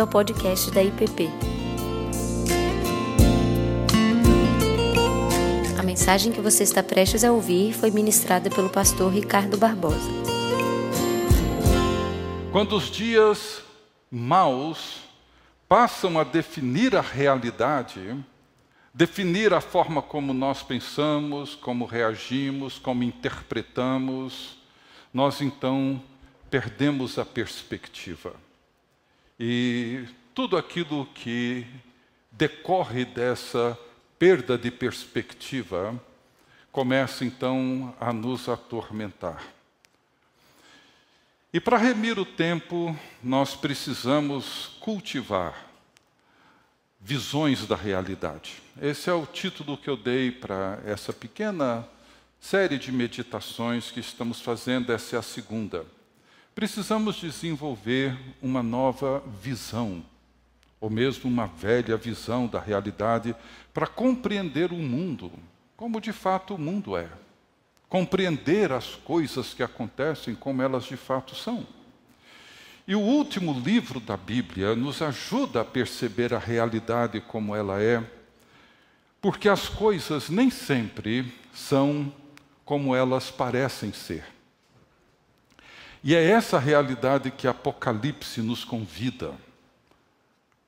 bem-vindo ao podcast da IPP. A mensagem que você está prestes a ouvir foi ministrada pelo pastor Ricardo Barbosa. Quando os dias maus passam a definir a realidade, definir a forma como nós pensamos, como reagimos, como interpretamos, nós então perdemos a perspectiva. E tudo aquilo que decorre dessa perda de perspectiva começa então a nos atormentar. E para remir o tempo, nós precisamos cultivar visões da realidade. Esse é o título que eu dei para essa pequena série de meditações que estamos fazendo, essa é a segunda precisamos desenvolver uma nova visão, ou mesmo uma velha visão da realidade, para compreender o mundo, como de fato o mundo é. Compreender as coisas que acontecem como elas de fato são. E o último livro da Bíblia nos ajuda a perceber a realidade como ela é, porque as coisas nem sempre são como elas parecem ser. E é essa realidade que Apocalipse nos convida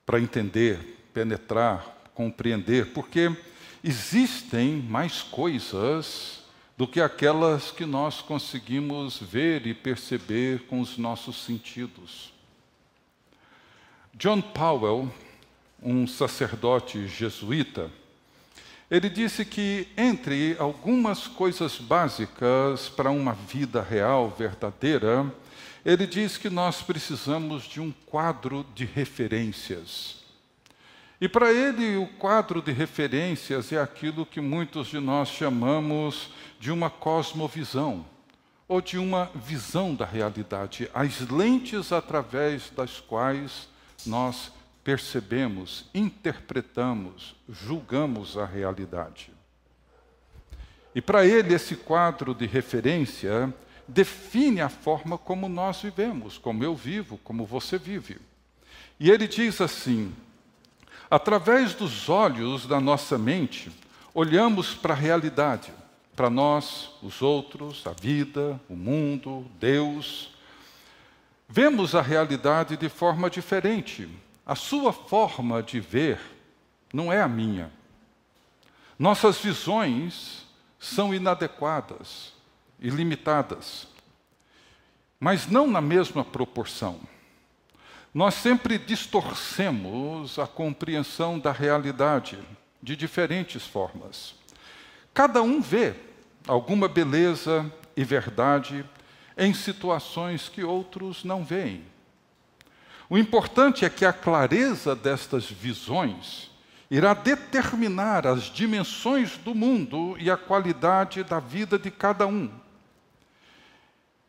para entender, penetrar, compreender, porque existem mais coisas do que aquelas que nós conseguimos ver e perceber com os nossos sentidos. John Powell, um sacerdote jesuíta, ele disse que, entre algumas coisas básicas para uma vida real, verdadeira, ele diz que nós precisamos de um quadro de referências. E para ele, o quadro de referências é aquilo que muitos de nós chamamos de uma cosmovisão, ou de uma visão da realidade, as lentes através das quais nós percebemos, interpretamos, julgamos a realidade. E para ele, esse quadro de referência define a forma como nós vivemos, como eu vivo, como você vive. E ele diz assim: através dos olhos da nossa mente, olhamos para a realidade, para nós, os outros, a vida, o mundo, Deus. Vemos a realidade de forma diferente, a sua forma de ver não é a minha. Nossas visões são inadequadas, ilimitadas, mas não na mesma proporção. Nós sempre distorcemos a compreensão da realidade de diferentes formas. Cada um vê alguma beleza e verdade em situações que outros não veem. O importante é que a clareza destas visões irá determinar as dimensões do mundo e a qualidade da vida de cada um.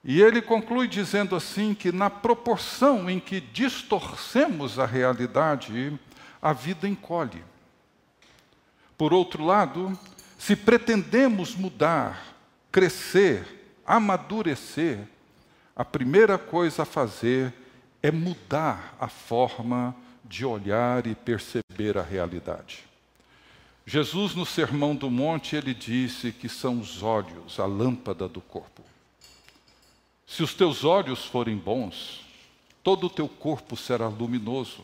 E ele conclui dizendo assim que na proporção em que distorcemos a realidade, a vida encolhe. Por outro lado, se pretendemos mudar, crescer, amadurecer, a primeira coisa a fazer é mudar a forma de olhar e perceber a realidade. Jesus, no Sermão do Monte, ele disse que são os olhos a lâmpada do corpo. Se os teus olhos forem bons, todo o teu corpo será luminoso.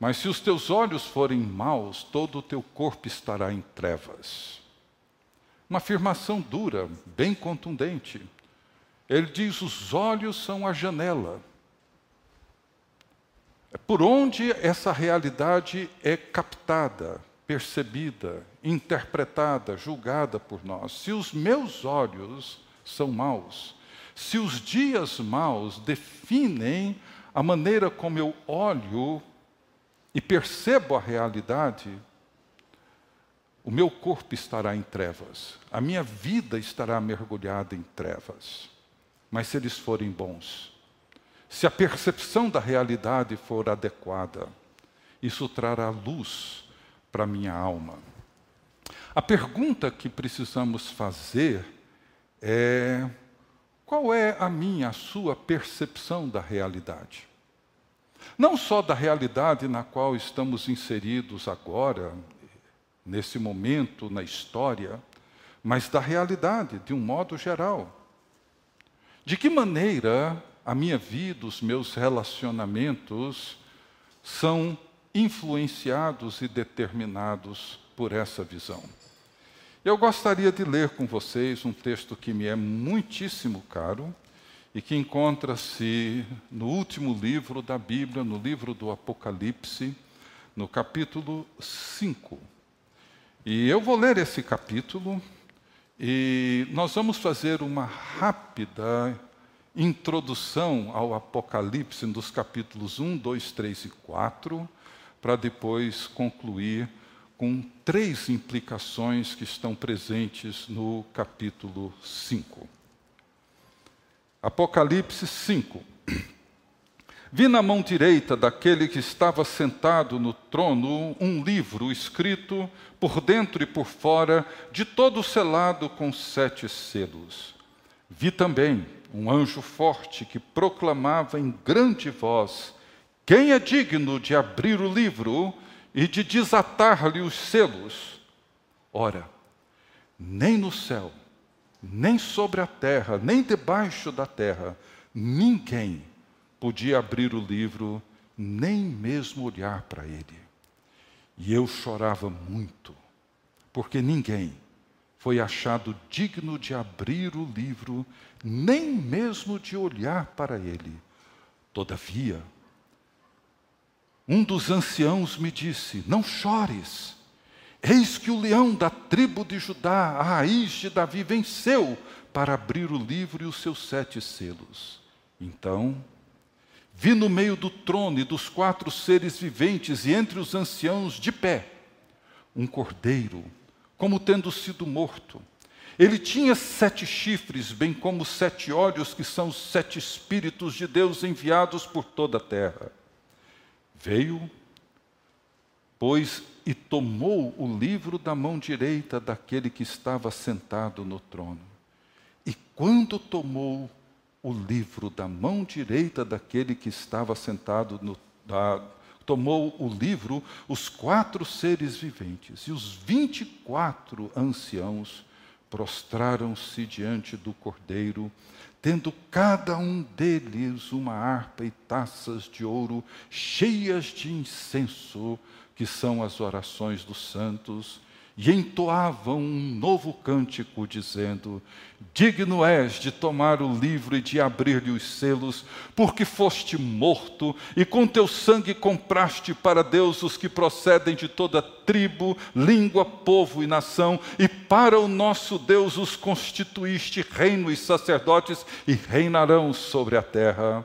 Mas se os teus olhos forem maus, todo o teu corpo estará em trevas. Uma afirmação dura, bem contundente. Ele diz: os olhos são a janela é por onde essa realidade é captada, percebida, interpretada, julgada por nós. Se os meus olhos são maus, se os dias maus definem a maneira como eu olho e percebo a realidade, o meu corpo estará em trevas, a minha vida estará mergulhada em trevas. Mas se eles forem bons, se a percepção da realidade for adequada, isso trará luz para a minha alma. A pergunta que precisamos fazer é: qual é a minha, a sua percepção da realidade? Não só da realidade na qual estamos inseridos agora, nesse momento na história, mas da realidade de um modo geral. De que maneira a minha vida, os meus relacionamentos são influenciados e determinados por essa visão? Eu gostaria de ler com vocês um texto que me é muitíssimo caro e que encontra-se no último livro da Bíblia, no livro do Apocalipse, no capítulo 5. E eu vou ler esse capítulo e nós vamos fazer uma rápida introdução ao Apocalipse dos capítulos 1, 2, 3 e 4, para depois concluir com três implicações que estão presentes no capítulo 5. Apocalipse 5. Vi na mão direita daquele que estava sentado no trono um livro escrito por dentro e por fora, de todo selado com sete selos. Vi também um anjo forte que proclamava em grande voz: Quem é digno de abrir o livro e de desatar-lhe os selos. Ora, nem no céu, nem sobre a terra, nem debaixo da terra, ninguém podia abrir o livro, nem mesmo olhar para ele. E eu chorava muito, porque ninguém foi achado digno de abrir o livro, nem mesmo de olhar para ele. Todavia, um dos anciãos me disse: Não chores. Eis que o leão da tribo de Judá, a raiz de Davi, venceu para abrir o livro e os seus sete selos. Então, vi no meio do trono e dos quatro seres viventes e entre os anciãos de pé, um cordeiro, como tendo sido morto. Ele tinha sete chifres, bem como sete olhos, que são os sete espíritos de Deus enviados por toda a terra. Veio, pois, e tomou o livro da mão direita daquele que estava sentado no trono. E quando tomou o livro da mão direita daquele que estava sentado no da, tomou o livro os quatro seres viventes e os vinte e quatro anciãos prostraram-se diante do cordeiro tendo cada um deles uma harpa e taças de ouro cheias de incenso, que são as orações dos santos, e entoavam um novo cântico, dizendo: Digno és de tomar o livro e de abrir-lhe os selos, porque foste morto, e com teu sangue compraste para Deus os que procedem de toda tribo, língua, povo e nação, e para o nosso Deus os constituíste reino e sacerdotes, e reinarão sobre a terra.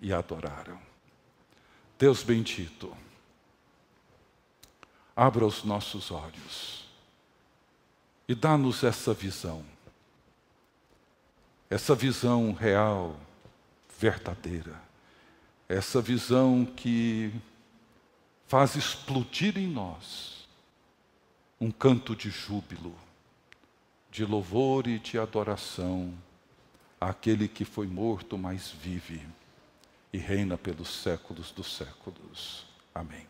e adoraram. Deus bendito, abra os nossos olhos e dá-nos essa visão, essa visão real, verdadeira, essa visão que faz explodir em nós um canto de júbilo, de louvor e de adoração àquele que foi morto, mas vive e reina pelos séculos dos séculos. Amém.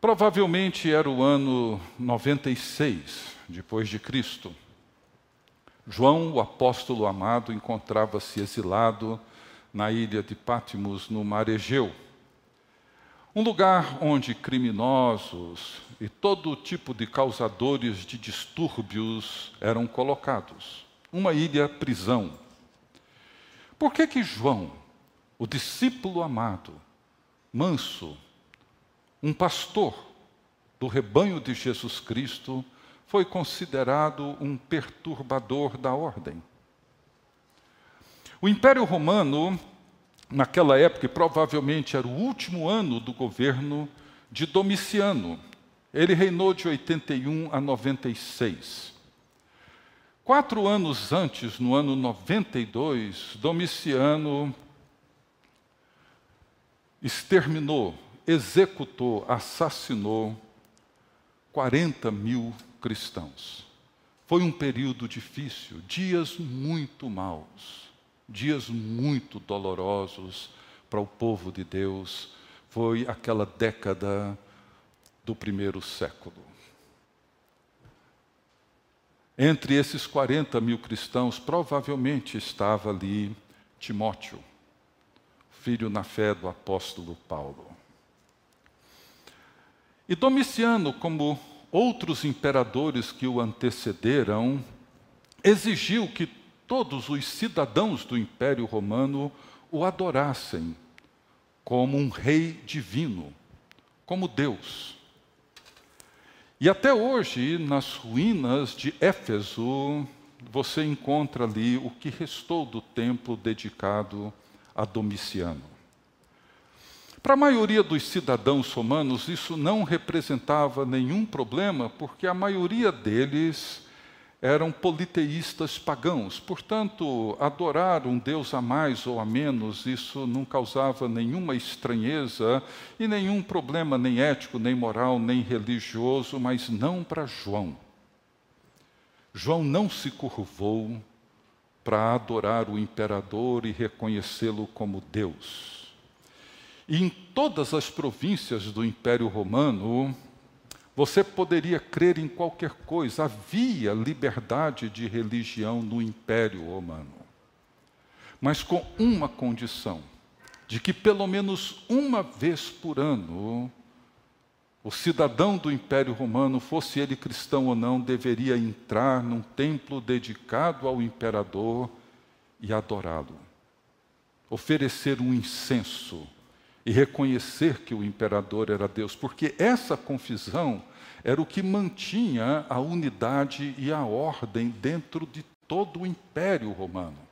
Provavelmente era o ano 96 depois de Cristo. João, o apóstolo amado, encontrava-se exilado na ilha de Pátimos, no mar Egeu. Um lugar onde criminosos e todo tipo de causadores de distúrbios eram colocados. Uma ilha prisão. Por que que João, o discípulo amado, manso, um pastor do rebanho de Jesus Cristo, foi considerado um perturbador da ordem? O Império Romano, naquela época, e provavelmente era o último ano do governo de Domiciano. Ele reinou de 81 a 96. Quatro anos antes, no ano 92, Domiciano exterminou, executou, assassinou 40 mil cristãos. Foi um período difícil, dias muito maus, dias muito dolorosos para o povo de Deus. Foi aquela década do primeiro século. Entre esses 40 mil cristãos, provavelmente estava ali Timóteo, filho na fé do apóstolo Paulo. E Domiciano, como outros imperadores que o antecederam, exigiu que todos os cidadãos do Império Romano o adorassem como um rei divino, como Deus. E até hoje, nas ruínas de Éfeso, você encontra ali o que restou do templo dedicado a Domiciano. Para a maioria dos cidadãos romanos, isso não representava nenhum problema, porque a maioria deles eram politeístas pagãos. Portanto, adorar um Deus a mais ou a menos, isso não causava nenhuma estranheza e nenhum problema, nem ético, nem moral, nem religioso, mas não para João. João não se curvou para adorar o imperador e reconhecê-lo como Deus. E em todas as províncias do Império Romano, você poderia crer em qualquer coisa, havia liberdade de religião no Império Romano. Mas com uma condição: de que pelo menos uma vez por ano, o cidadão do Império Romano, fosse ele cristão ou não, deveria entrar num templo dedicado ao imperador e adorá-lo. Oferecer um incenso e reconhecer que o imperador era Deus, porque essa confusão era o que mantinha a unidade e a ordem dentro de todo o império romano.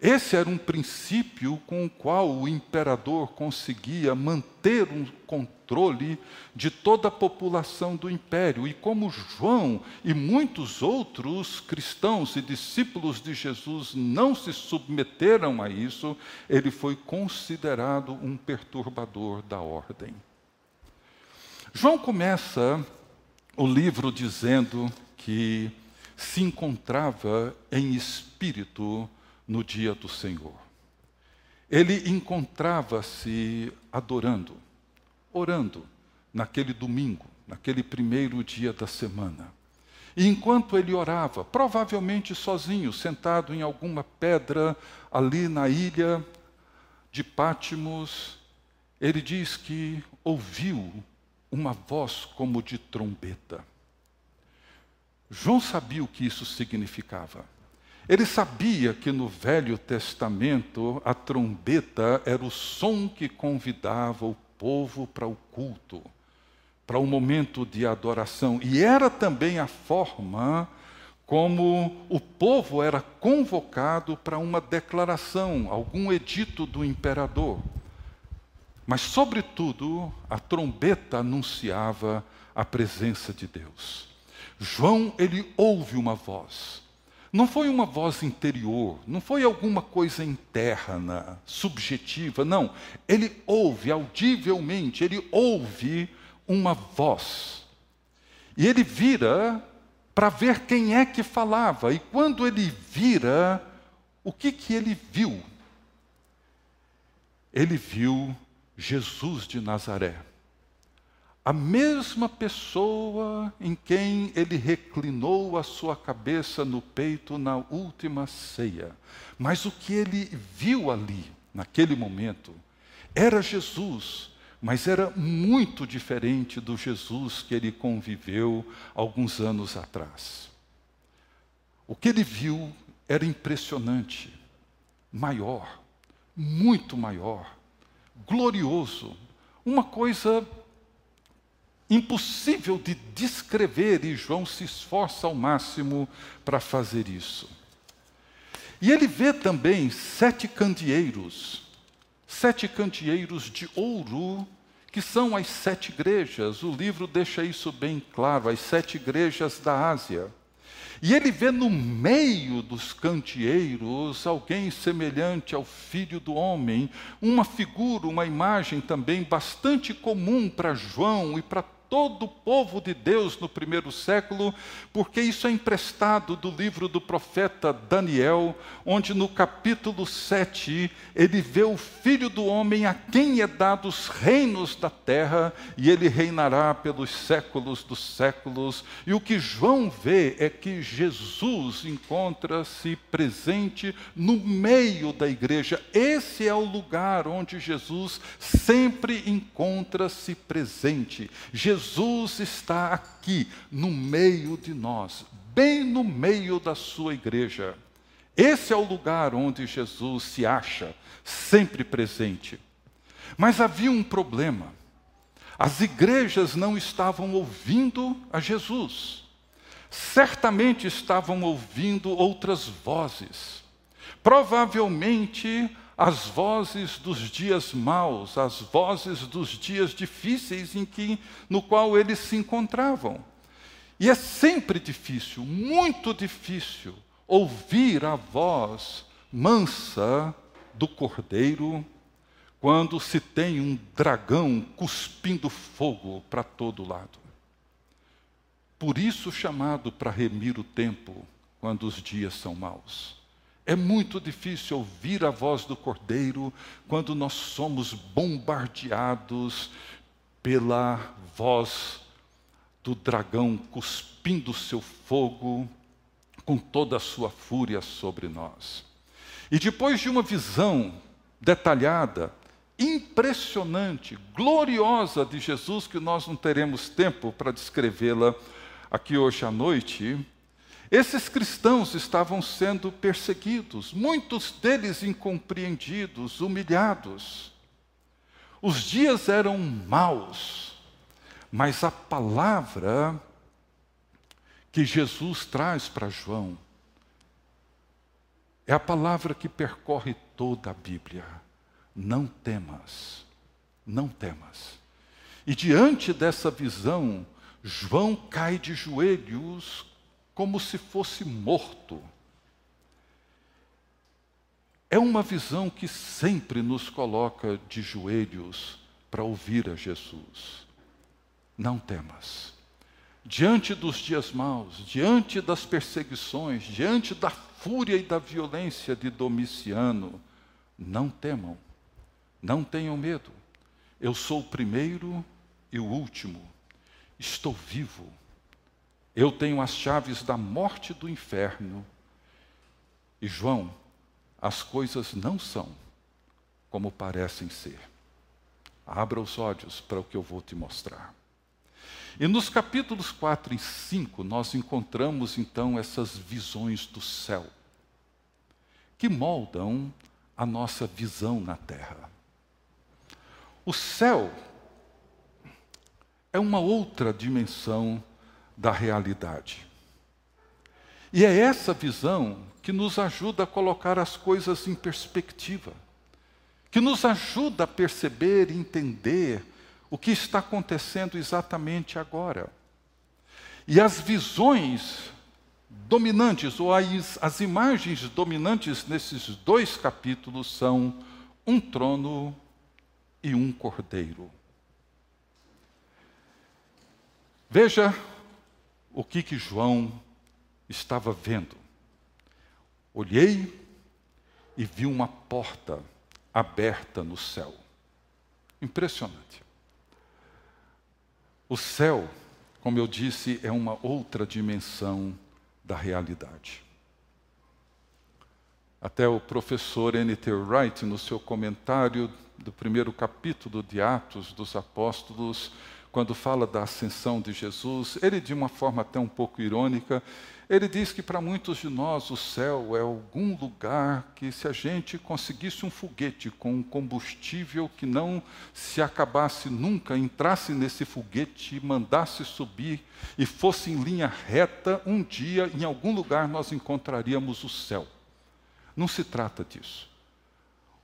Esse era um princípio com o qual o imperador conseguia manter um controle de toda a população do império. E como João e muitos outros cristãos e discípulos de Jesus não se submeteram a isso, ele foi considerado um perturbador da ordem. João começa o livro dizendo que se encontrava em espírito no dia do Senhor. Ele encontrava-se adorando, orando, naquele domingo, naquele primeiro dia da semana. E enquanto ele orava, provavelmente sozinho, sentado em alguma pedra ali na ilha de Pátimos, ele diz que ouviu uma voz como de trombeta. João sabia o que isso significava. Ele sabia que no Velho Testamento a trombeta era o som que convidava o povo para o culto, para o momento de adoração. E era também a forma como o povo era convocado para uma declaração, algum edito do imperador. Mas, sobretudo, a trombeta anunciava a presença de Deus. João, ele ouve uma voz. Não foi uma voz interior, não foi alguma coisa interna, subjetiva, não. Ele ouve audivelmente, ele ouve uma voz. E ele vira para ver quem é que falava. E quando ele vira, o que que ele viu? Ele viu Jesus de Nazaré a mesma pessoa em quem ele reclinou a sua cabeça no peito na última ceia. Mas o que ele viu ali, naquele momento, Era Jesus, mas era muito diferente do Jesus que ele conviveu alguns anos atrás. O que ele viu era impressionante, maior, muito maior, glorioso, uma coisa impossível de descrever, e João se esforça ao máximo para fazer isso. E ele vê também sete candeeiros, sete candeeiros de ouro, que são as sete igrejas. O livro deixa isso bem claro, as sete igrejas da Ásia. E ele vê no meio dos candeeiros alguém semelhante ao filho do homem, uma figura, uma imagem também bastante comum para João e para todo o povo de Deus no primeiro século, porque isso é emprestado do livro do profeta Daniel, onde no capítulo 7 ele vê o filho do homem a quem é dado os reinos da terra, e ele reinará pelos séculos dos séculos. E o que João vê é que Jesus encontra-se presente no meio da igreja. Esse é o lugar onde Jesus sempre encontra-se presente. Jesus Jesus está aqui, no meio de nós, bem no meio da sua igreja. Esse é o lugar onde Jesus se acha, sempre presente. Mas havia um problema. As igrejas não estavam ouvindo a Jesus. Certamente estavam ouvindo outras vozes. Provavelmente as vozes dos dias maus, as vozes dos dias difíceis em que no qual eles se encontravam. E é sempre difícil, muito difícil, ouvir a voz mansa do cordeiro quando se tem um dragão cuspindo fogo para todo lado. Por isso chamado para remir o tempo quando os dias são maus. É muito difícil ouvir a voz do Cordeiro quando nós somos bombardeados pela voz do dragão cuspindo seu fogo com toda a sua fúria sobre nós. E depois de uma visão detalhada, impressionante, gloriosa de Jesus, que nós não teremos tempo para descrevê-la aqui hoje à noite, esses cristãos estavam sendo perseguidos, muitos deles incompreendidos, humilhados. Os dias eram maus, mas a palavra que Jesus traz para João é a palavra que percorre toda a Bíblia. Não temas, não temas. E diante dessa visão, João cai de joelhos como se fosse morto. É uma visão que sempre nos coloca de joelhos para ouvir a Jesus. Não temas. Diante dos dias maus, diante das perseguições, diante da fúria e da violência de Domiciano, não temam, não tenham medo. Eu sou o primeiro e o último. Estou vivo eu tenho as chaves da morte e do inferno. E João, as coisas não são como parecem ser. Abra os olhos para o que eu vou te mostrar. E nos capítulos 4 e 5, nós encontramos então essas visões do céu, que moldam a nossa visão na terra. O céu é uma outra dimensão da realidade. E é essa visão que nos ajuda a colocar as coisas em perspectiva, que nos ajuda a perceber e entender o que está acontecendo exatamente agora. E as visões dominantes, ou as, as imagens dominantes nesses dois capítulos são um trono e um cordeiro. Veja o que que João estava vendo. Olhei e vi uma porta aberta no céu. Impressionante. O céu, como eu disse, é uma outra dimensão da realidade. Até o professor N.T. Wright, no seu comentário do primeiro capítulo de Atos dos Apóstolos, quando fala da ascensão de Jesus, ele, de uma forma até um pouco irônica, ele diz que para muitos de nós o céu é algum lugar que, se a gente conseguisse um foguete com um combustível que não se acabasse nunca, entrasse nesse foguete, mandasse subir e fosse em linha reta, um dia, em algum lugar, nós encontraríamos o céu. Não se trata disso.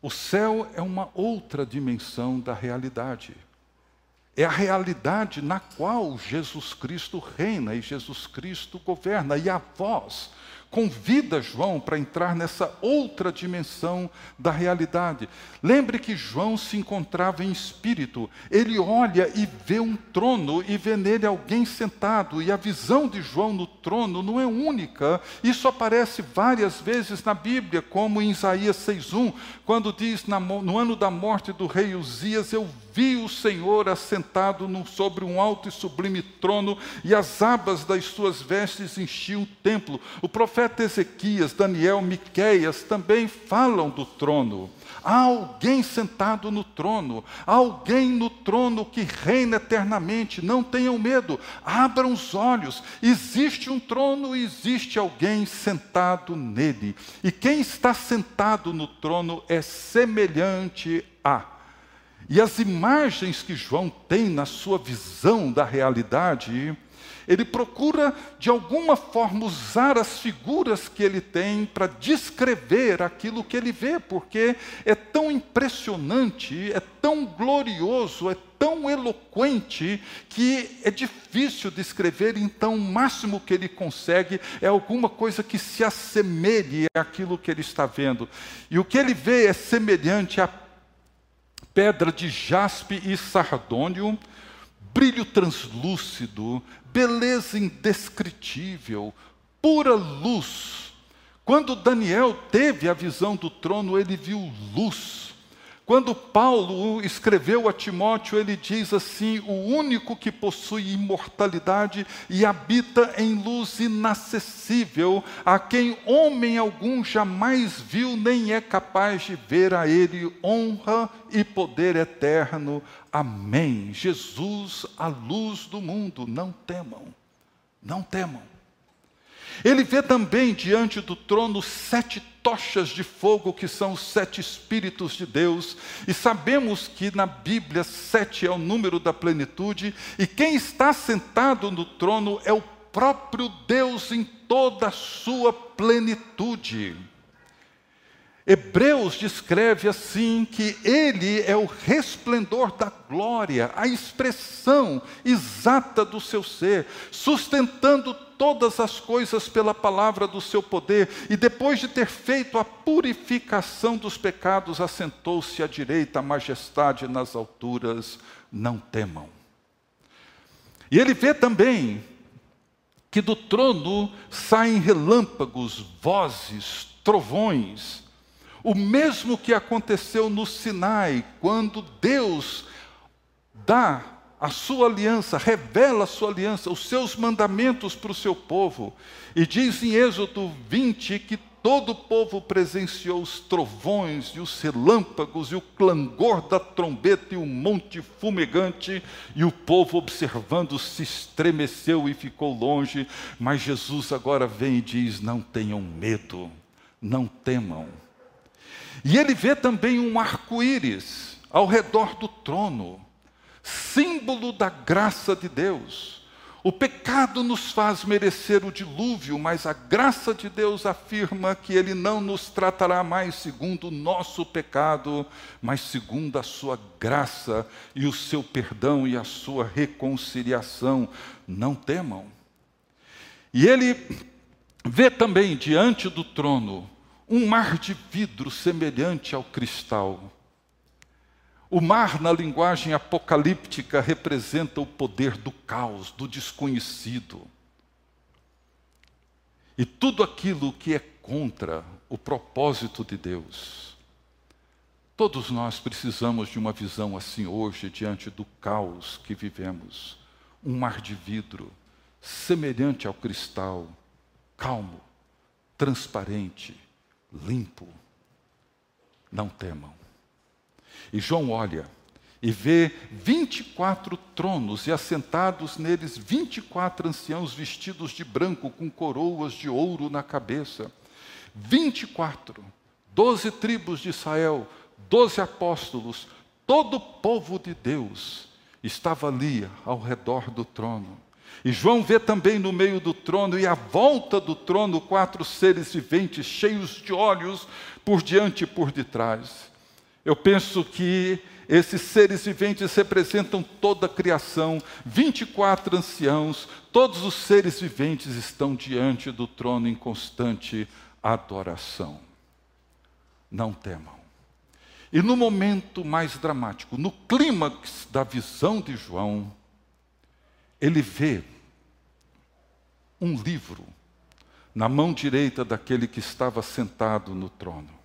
O céu é uma outra dimensão da realidade. É a realidade na qual Jesus Cristo reina e Jesus Cristo governa. E a voz convida João para entrar nessa outra dimensão da realidade. Lembre que João se encontrava em espírito. Ele olha e vê um trono e vê nele alguém sentado. E a visão de João no trono não é única. Isso aparece várias vezes na Bíblia, como em Isaías 6:1, quando diz no ano da morte do rei Uzias, eu vi o Senhor assentado sobre um alto e sublime trono, e as abas das suas vestes enchiam o templo. O profeta Ezequias, Daniel, Miqueias também falam do trono. Há alguém sentado no trono, há alguém no trono que reina eternamente. Não tenham medo, abram os olhos. Existe um trono, existe alguém sentado nele. E quem está sentado no trono é semelhante a e as imagens que João tem na sua visão da realidade, ele procura de alguma forma usar as figuras que ele tem para descrever aquilo que ele vê, porque é tão impressionante, é tão glorioso, é tão eloquente que é difícil descrever, então o máximo que ele consegue é alguma coisa que se assemelhe àquilo que ele está vendo. E o que ele vê é semelhante a pedra de jaspe e sardônio, brilho translúcido, beleza indescritível, pura luz. Quando Daniel teve a visão do trono, ele viu luz. Quando Paulo escreveu a Timóteo, ele diz assim: o único que possui imortalidade e habita em luz inacessível, a quem homem algum jamais viu, nem é capaz de ver a ele honra e poder eterno. Amém. Jesus, a luz do mundo, não temam, não temam. Ele vê também diante do trono sete tochas de fogo, que são os sete Espíritos de Deus, e sabemos que na Bíblia sete é o número da plenitude, e quem está sentado no trono é o próprio Deus em toda a sua plenitude. Hebreus descreve assim que ele é o resplendor da glória, a expressão exata do seu ser, sustentando todas as coisas pela palavra do seu poder, e depois de ter feito a purificação dos pecados, assentou-se à direita, a majestade nas alturas, não temam. E ele vê também que do trono saem relâmpagos, vozes, trovões, o mesmo que aconteceu no Sinai, quando Deus dá a sua aliança, revela a sua aliança, os seus mandamentos para o seu povo. E diz em Êxodo 20 que todo o povo presenciou os trovões e os relâmpagos e o clangor da trombeta e o monte fumegante, e o povo observando se estremeceu e ficou longe, mas Jesus agora vem e diz: Não tenham medo, não temam. E ele vê também um arco-íris ao redor do trono, símbolo da graça de Deus. O pecado nos faz merecer o dilúvio, mas a graça de Deus afirma que Ele não nos tratará mais segundo o nosso pecado, mas segundo a Sua graça e o seu perdão e a Sua reconciliação. Não temam. E Ele vê também diante do trono um mar de vidro semelhante ao cristal. O mar, na linguagem apocalíptica, representa o poder do caos, do desconhecido. E tudo aquilo que é contra o propósito de Deus. Todos nós precisamos de uma visão assim hoje, diante do caos que vivemos. Um mar de vidro, semelhante ao cristal, calmo, transparente, limpo. Não temam. E João olha e vê 24 tronos e assentados neles 24 anciãos vestidos de branco com coroas de ouro na cabeça. 24, 12 tribos de Israel, 12 apóstolos, todo o povo de Deus estava ali ao redor do trono. E João vê também no meio do trono e à volta do trono quatro seres viventes cheios de olhos por diante e por detrás. Eu penso que esses seres viventes representam toda a criação, 24 anciãos, todos os seres viventes estão diante do trono em constante adoração. Não temam. E no momento mais dramático, no clímax da visão de João, ele vê um livro na mão direita daquele que estava sentado no trono.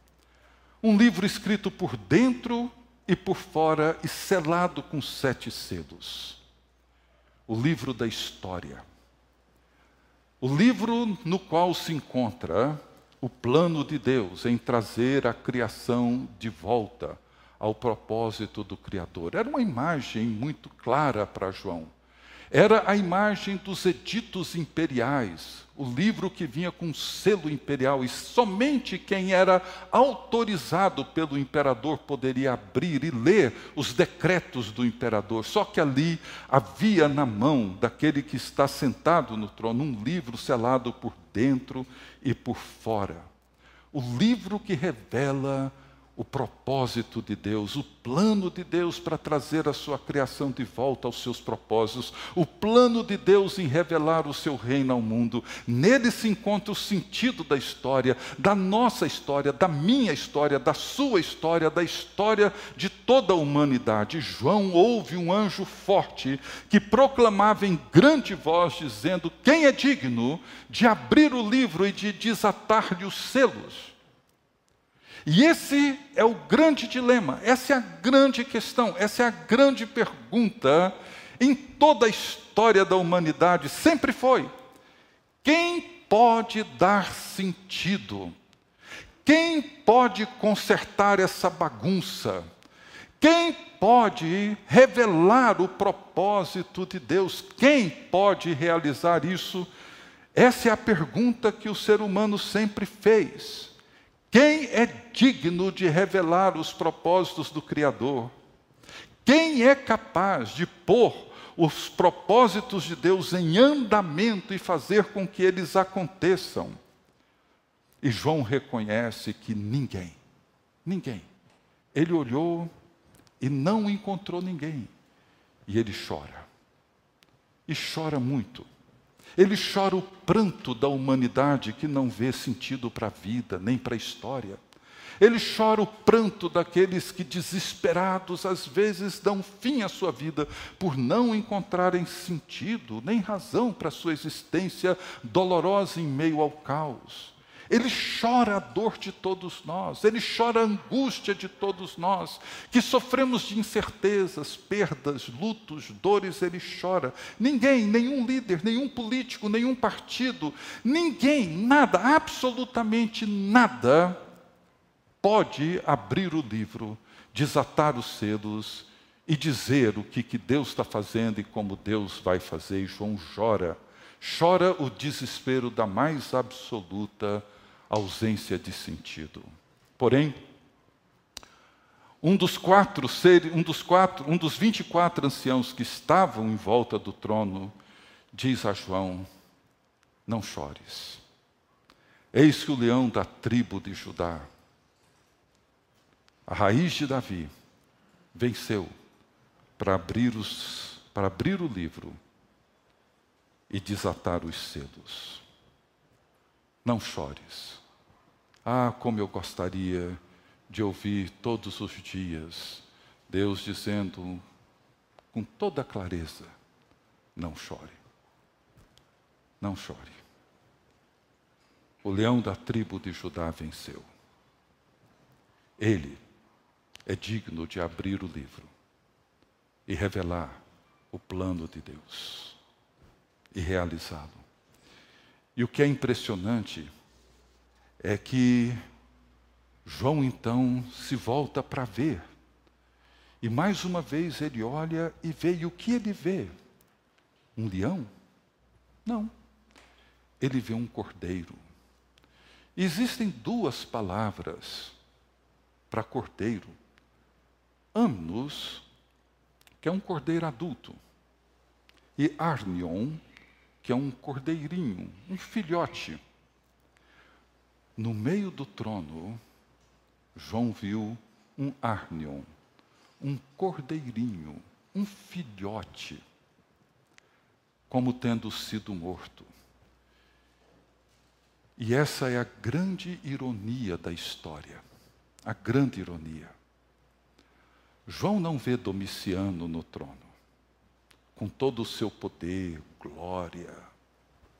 Um livro escrito por dentro e por fora e selado com sete selos. O livro da história. O livro no qual se encontra o plano de Deus em trazer a criação de volta ao propósito do Criador. Era uma imagem muito clara para João. Era a imagem dos editos imperiais, o livro que vinha com selo imperial, e somente quem era autorizado pelo imperador poderia abrir e ler os decretos do imperador. Só que ali havia na mão daquele que está sentado no trono um livro selado por dentro e por fora. O livro que revela o propósito de Deus, o plano de Deus para trazer a sua criação de volta aos seus propósitos, o plano de Deus em revelar o seu reino ao mundo. Nele se encontra o sentido da história, da nossa história, da minha história, da sua história, da história de toda a humanidade. João ouve um anjo forte que proclamava em grande voz, dizendo: Quem é digno de abrir o livro e de desatar-lhe os selos? E esse é o grande dilema, essa é a grande questão, essa é a grande pergunta em toda a história da humanidade, sempre foi: quem pode dar sentido? Quem pode consertar essa bagunça? Quem pode revelar o propósito de Deus? Quem pode realizar isso? Essa é a pergunta que o ser humano sempre fez. Quem é digno de revelar os propósitos do Criador? Quem é capaz de pôr os propósitos de Deus em andamento e fazer com que eles aconteçam? E João reconhece que ninguém, ninguém. Ele olhou e não encontrou ninguém. E ele chora. E chora muito. Ele chora o pranto da humanidade que não vê sentido para a vida, nem para a história. Ele chora o pranto daqueles que, desesperados, às vezes dão fim à sua vida por não encontrarem sentido nem razão para a sua existência dolorosa em meio ao caos. Ele chora a dor de todos nós, ele chora a angústia de todos nós, que sofremos de incertezas, perdas, lutos, dores, ele chora. Ninguém, nenhum líder, nenhum político, nenhum partido, ninguém, nada, absolutamente nada, pode abrir o livro, desatar os selos e dizer o que, que Deus está fazendo e como Deus vai fazer. E João chora, chora o desespero da mais absoluta ausência de sentido. Porém, um dos quatro seres, um dos quatro, um dos 24 anciãos que estavam em volta do trono, diz a João: Não chores. Eis que o leão da tribo de Judá, a raiz de Davi, venceu para abrir os para abrir o livro e desatar os selos. Não chores. Ah, como eu gostaria de ouvir todos os dias Deus dizendo com toda clareza: não chore, não chore. O leão da tribo de Judá venceu. Ele é digno de abrir o livro e revelar o plano de Deus e realizá-lo. E o que é impressionante é que João então se volta para ver E mais uma vez ele olha e vê, e o que ele vê? Um leão? Não. Ele vê um cordeiro. Existem duas palavras para cordeiro. Amnos, que é um cordeiro adulto, e Arnion, que é um cordeirinho, um filhote. No meio do trono, João viu um Arnion, um cordeirinho, um filhote, como tendo sido morto. E essa é a grande ironia da história, a grande ironia. João não vê Domiciano no trono, com todo o seu poder, glória,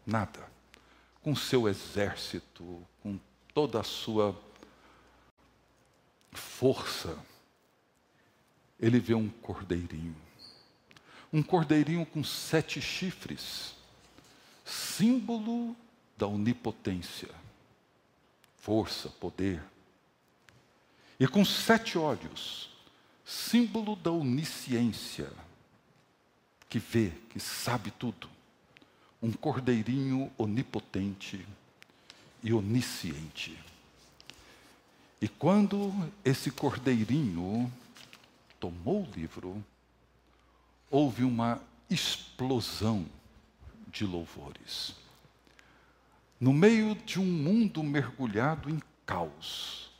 nada. Com seu exército, toda a sua força, ele vê um cordeirinho. Um cordeirinho com sete chifres, símbolo da onipotência, força, poder. E com sete olhos, símbolo da onisciência, que vê, que sabe tudo. Um cordeirinho onipotente e onisciente. E quando esse cordeirinho tomou o livro, houve uma explosão de louvores. No meio de um mundo mergulhado em caos,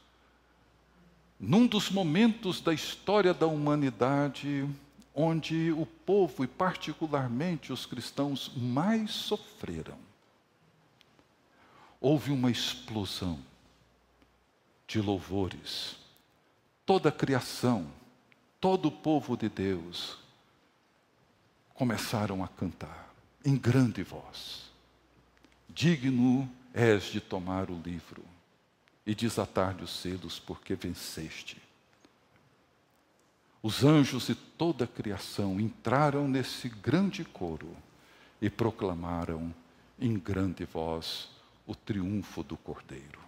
num dos momentos da história da humanidade onde o povo, e particularmente os cristãos, mais sofreram, houve uma explosão de louvores. Toda a criação, todo o povo de Deus começaram a cantar em grande voz. Digno és de tomar o livro e desatar-lhe os selos, porque venceste. Os anjos e toda a criação entraram nesse grande coro e proclamaram em grande voz o triunfo do Cordeiro.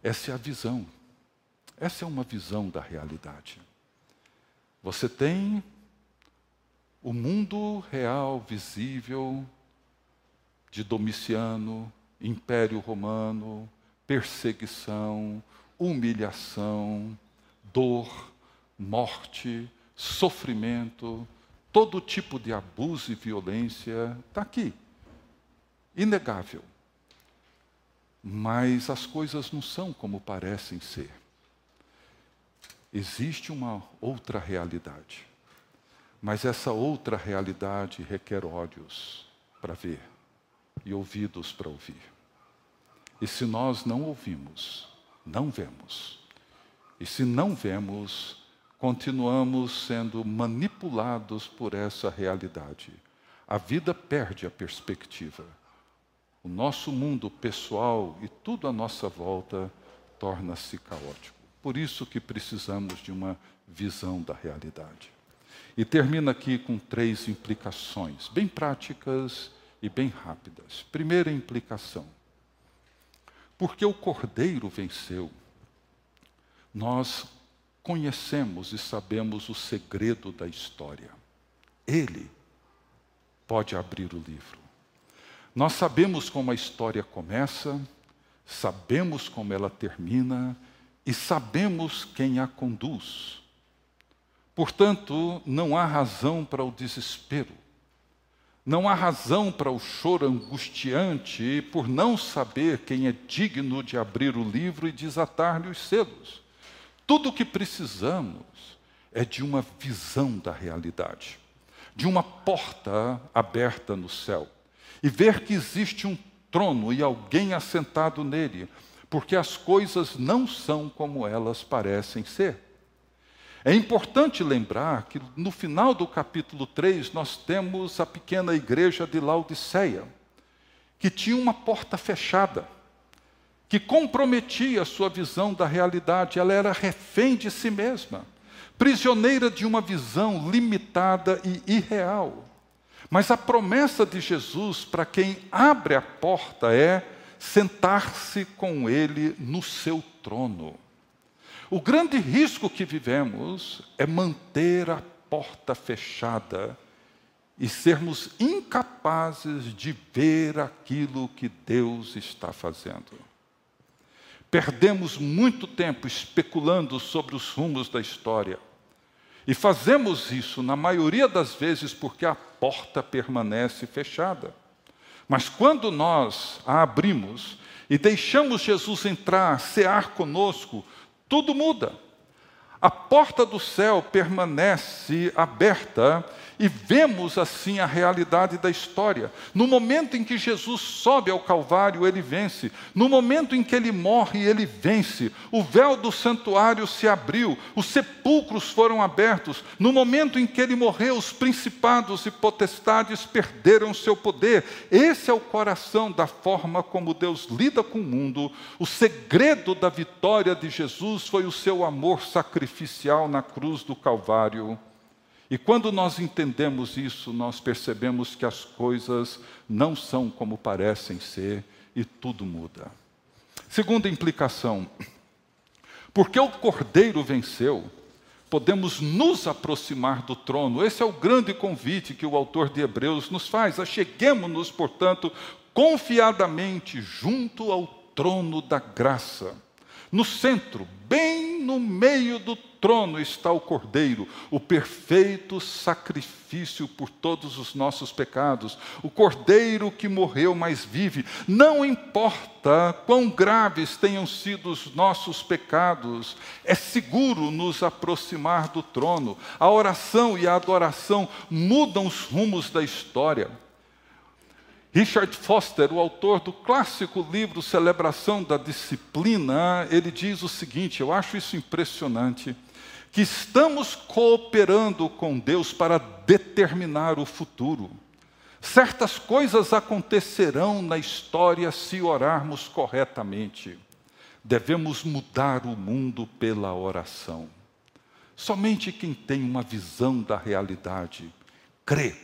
Essa é a visão. Essa é uma visão da realidade. Você tem o mundo real, visível, de Domiciano, Império Romano, perseguição, humilhação, dor, morte, sofrimento, todo tipo de abuso e violência está aqui. Inegável. Mas as coisas não são como parecem ser. Existe uma outra realidade. Mas essa outra realidade requer olhos para ver e ouvidos para ouvir. E se nós não ouvimos, não vemos. E se não vemos, continuamos sendo manipulados por essa realidade. A vida perde a perspectiva o nosso mundo pessoal e tudo à nossa volta torna-se caótico. Por isso que precisamos de uma visão da realidade. E termina aqui com três implicações, bem práticas e bem rápidas. Primeira implicação: porque o Cordeiro venceu, nós conhecemos e sabemos o segredo da história. Ele pode abrir o livro. Nós sabemos como a história começa, sabemos como ela termina e sabemos quem a conduz. Portanto, não há razão para o desespero, não há razão para o choro angustiante por não saber quem é digno de abrir o livro e desatar-lhe os selos. Tudo o que precisamos é de uma visão da realidade, de uma porta aberta no céu e ver que existe um trono e alguém assentado nele, porque as coisas não são como elas parecem ser. É importante lembrar que no final do capítulo 3 nós temos a pequena igreja de Laodiceia, que tinha uma porta fechada, que comprometia a sua visão da realidade, ela era refém de si mesma, prisioneira de uma visão limitada e irreal. Mas a promessa de Jesus para quem abre a porta é sentar-se com Ele no seu trono. O grande risco que vivemos é manter a porta fechada e sermos incapazes de ver aquilo que Deus está fazendo. Perdemos muito tempo especulando sobre os rumos da história. E fazemos isso, na maioria das vezes, porque a porta permanece fechada. Mas quando nós a abrimos e deixamos Jesus entrar, cear conosco, tudo muda. A porta do céu permanece aberta e vemos assim a realidade da história. No momento em que Jesus sobe ao Calvário, ele vence. No momento em que ele morre, ele vence. O véu do santuário se abriu, os sepulcros foram abertos. No momento em que ele morreu, os principados e potestades perderam seu poder. Esse é o coração da forma como Deus lida com o mundo. O segredo da vitória de Jesus foi o seu amor sacrificial na cruz do Calvário. E quando nós entendemos isso, nós percebemos que as coisas não são como parecem ser e tudo muda. Segunda implicação: porque o Cordeiro venceu, podemos nos aproximar do trono. Esse é o grande convite que o autor de Hebreus nos faz. Acheguemos-nos, portanto, confiadamente junto ao trono da graça. No centro, bem no meio do trono está o Cordeiro, o perfeito sacrifício por todos os nossos pecados. O Cordeiro que morreu, mas vive. Não importa quão graves tenham sido os nossos pecados, é seguro nos aproximar do trono. A oração e a adoração mudam os rumos da história. Richard Foster, o autor do clássico livro Celebração da Disciplina, ele diz o seguinte: eu acho isso impressionante que estamos cooperando com Deus para determinar o futuro. Certas coisas acontecerão na história se orarmos corretamente. Devemos mudar o mundo pela oração. Somente quem tem uma visão da realidade crê.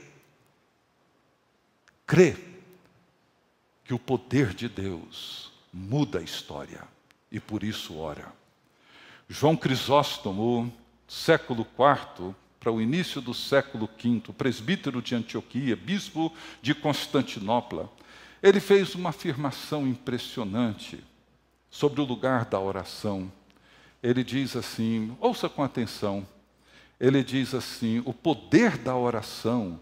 Crê que o poder de Deus muda a história e por isso ora. João Crisóstomo, século IV para o início do século V, presbítero de Antioquia, bispo de Constantinopla, ele fez uma afirmação impressionante sobre o lugar da oração. Ele diz assim: ouça com atenção. Ele diz assim: o poder da oração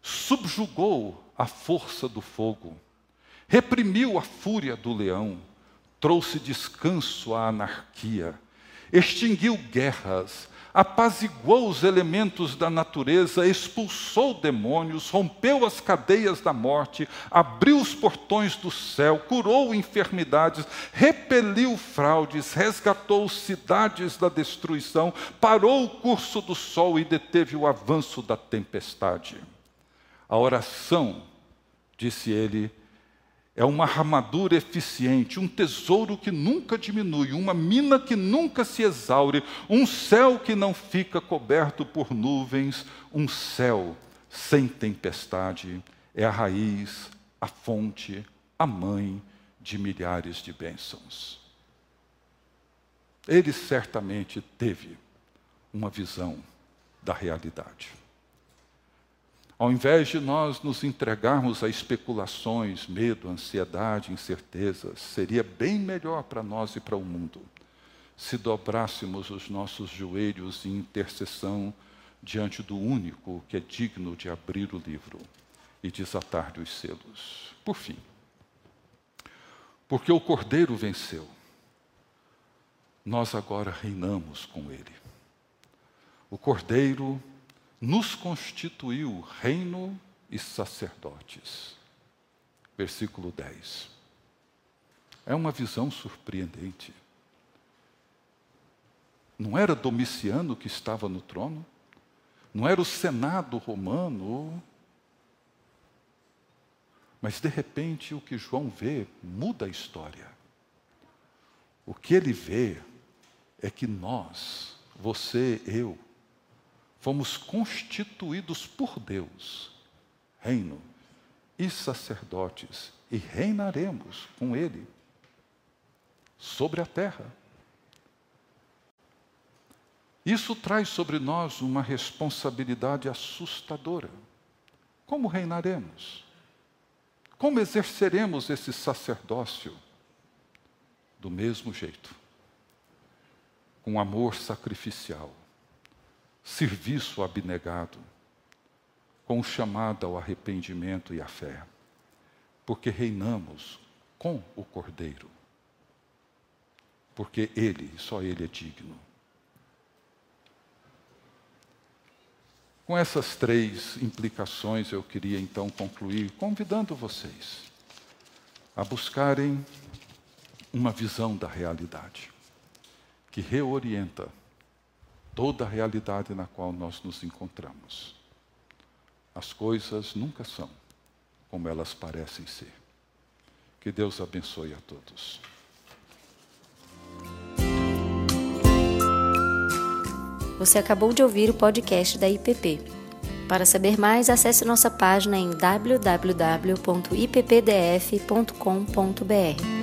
subjugou a força do fogo, reprimiu a fúria do leão, trouxe descanso à anarquia extinguiu guerras, apaziguou os elementos da natureza, expulsou demônios, rompeu as cadeias da morte, abriu os portões do céu, curou enfermidades, repeliu fraudes, resgatou cidades da destruição, parou o curso do sol e deteve o avanço da tempestade. A oração, disse ele, é uma armadura eficiente, um tesouro que nunca diminui, uma mina que nunca se exaure, um céu que não fica coberto por nuvens, um céu sem tempestade. É a raiz, a fonte, a mãe de milhares de bênçãos. Ele certamente teve uma visão da realidade. Ao invés de nós nos entregarmos a especulações, medo, ansiedade, incertezas, seria bem melhor para nós e para o mundo se dobrássemos os nossos joelhos em intercessão diante do único que é digno de abrir o livro e desatar-lhe os selos. Por fim, porque o Cordeiro venceu, nós agora reinamos com ele. O Cordeiro nos constituiu reino e sacerdotes. Versículo 10. É uma visão surpreendente. Não era Domiciano que estava no trono, não era o Senado romano, mas de repente o que João vê muda a história. O que ele vê é que nós, você, eu, fomos constituídos por Deus, reino e sacerdotes, e reinaremos com Ele sobre a terra. Isso traz sobre nós uma responsabilidade assustadora. Como reinaremos? Como exerceremos esse sacerdócio? Do mesmo jeito, com amor sacrificial, serviço abnegado, com chamada ao arrependimento e à fé, porque reinamos com o Cordeiro, porque Ele, só Ele é digno. Com essas três implicações, eu queria então concluir convidando vocês a buscarem uma visão da realidade que reorienta toda a realidade na qual nós nos encontramos. As coisas nunca são como elas parecem ser. Que Deus abençoe a todos. Você acabou de ouvir o podcast da IPP. Para saber mais, acesse nossa página em www.ippdf.com.br.